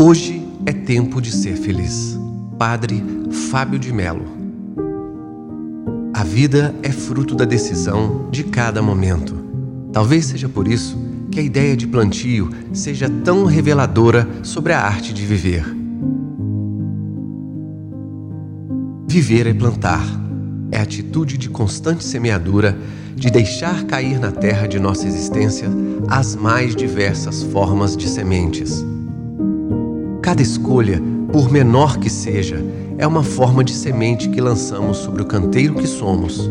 Hoje é tempo de ser feliz. Padre Fábio de Melo. A vida é fruto da decisão de cada momento. Talvez seja por isso que a ideia de plantio seja tão reveladora sobre a arte de viver. Viver é plantar. É a atitude de constante semeadura, de deixar cair na terra de nossa existência as mais diversas formas de sementes. Cada escolha, por menor que seja, é uma forma de semente que lançamos sobre o canteiro que somos.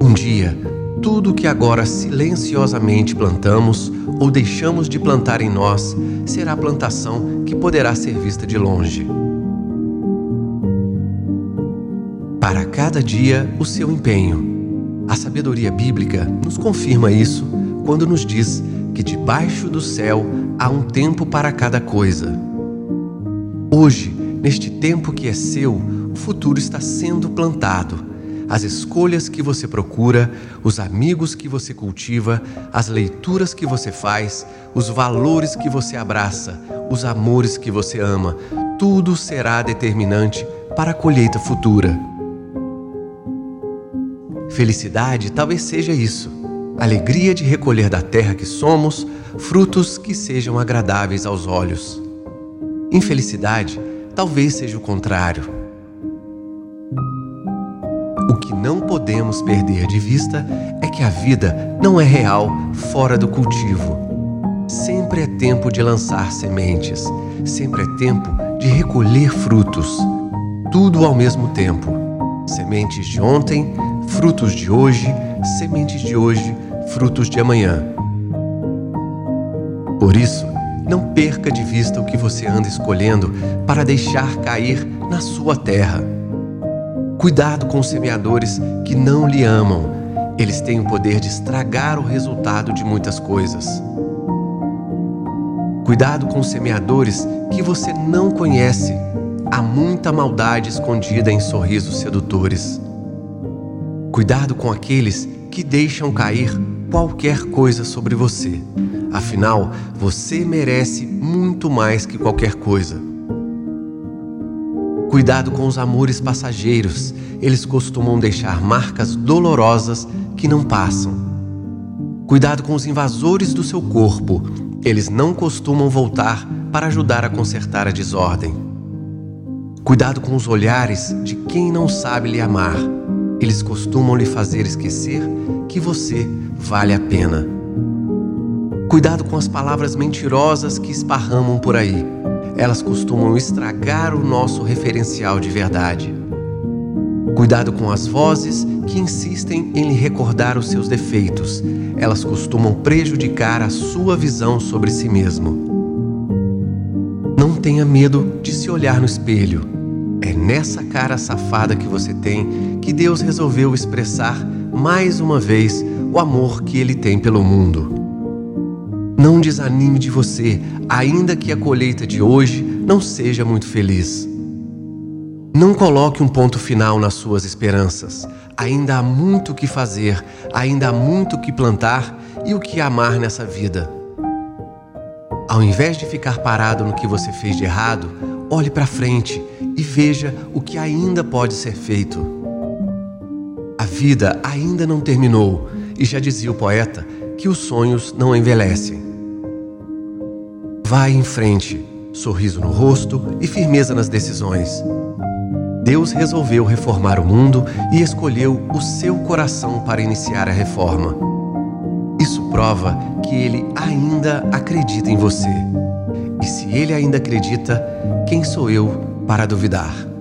Um dia, tudo que agora silenciosamente plantamos ou deixamos de plantar em nós será plantação que poderá ser vista de longe. Para cada dia, o seu empenho. A sabedoria bíblica nos confirma isso quando nos diz que debaixo do céu há um tempo para cada coisa. Hoje, neste tempo que é seu, o futuro está sendo plantado. As escolhas que você procura, os amigos que você cultiva, as leituras que você faz, os valores que você abraça, os amores que você ama, tudo será determinante para a colheita futura. Felicidade talvez seja isso alegria de recolher da terra que somos frutos que sejam agradáveis aos olhos. Infelicidade talvez seja o contrário. O que não podemos perder de vista é que a vida não é real fora do cultivo. Sempre é tempo de lançar sementes, sempre é tempo de recolher frutos. Tudo ao mesmo tempo. Sementes de ontem, frutos de hoje, sementes de hoje, frutos de amanhã. Por isso, não perca de vista o que você anda escolhendo para deixar cair na sua terra. Cuidado com os semeadores que não lhe amam. Eles têm o poder de estragar o resultado de muitas coisas. Cuidado com os semeadores que você não conhece. Há muita maldade escondida em sorrisos sedutores. Cuidado com aqueles que deixam cair qualquer coisa sobre você. Afinal, você merece muito mais que qualquer coisa. Cuidado com os amores passageiros, eles costumam deixar marcas dolorosas que não passam. Cuidado com os invasores do seu corpo, eles não costumam voltar para ajudar a consertar a desordem. Cuidado com os olhares de quem não sabe lhe amar eles costumam lhe fazer esquecer que você vale a pena. Cuidado com as palavras mentirosas que esparramam por aí. Elas costumam estragar o nosso referencial de verdade. Cuidado com as vozes que insistem em lhe recordar os seus defeitos. Elas costumam prejudicar a sua visão sobre si mesmo. Não tenha medo de se olhar no espelho é nessa cara safada que você tem que Deus resolveu expressar mais uma vez o amor que Ele tem pelo mundo. Não desanime de você, ainda que a colheita de hoje não seja muito feliz. Não coloque um ponto final nas suas esperanças. Ainda há muito o que fazer, ainda há muito o que plantar e o que amar nessa vida. Ao invés de ficar parado no que você fez de errado, olhe para frente e veja o que ainda pode ser feito. A vida ainda não terminou e já dizia o poeta que os sonhos não envelhecem. Vai em frente, sorriso no rosto e firmeza nas decisões. Deus resolveu reformar o mundo e escolheu o seu coração para iniciar a reforma. Isso prova que ele ainda acredita em você. E se ele ainda acredita, quem sou eu para duvidar?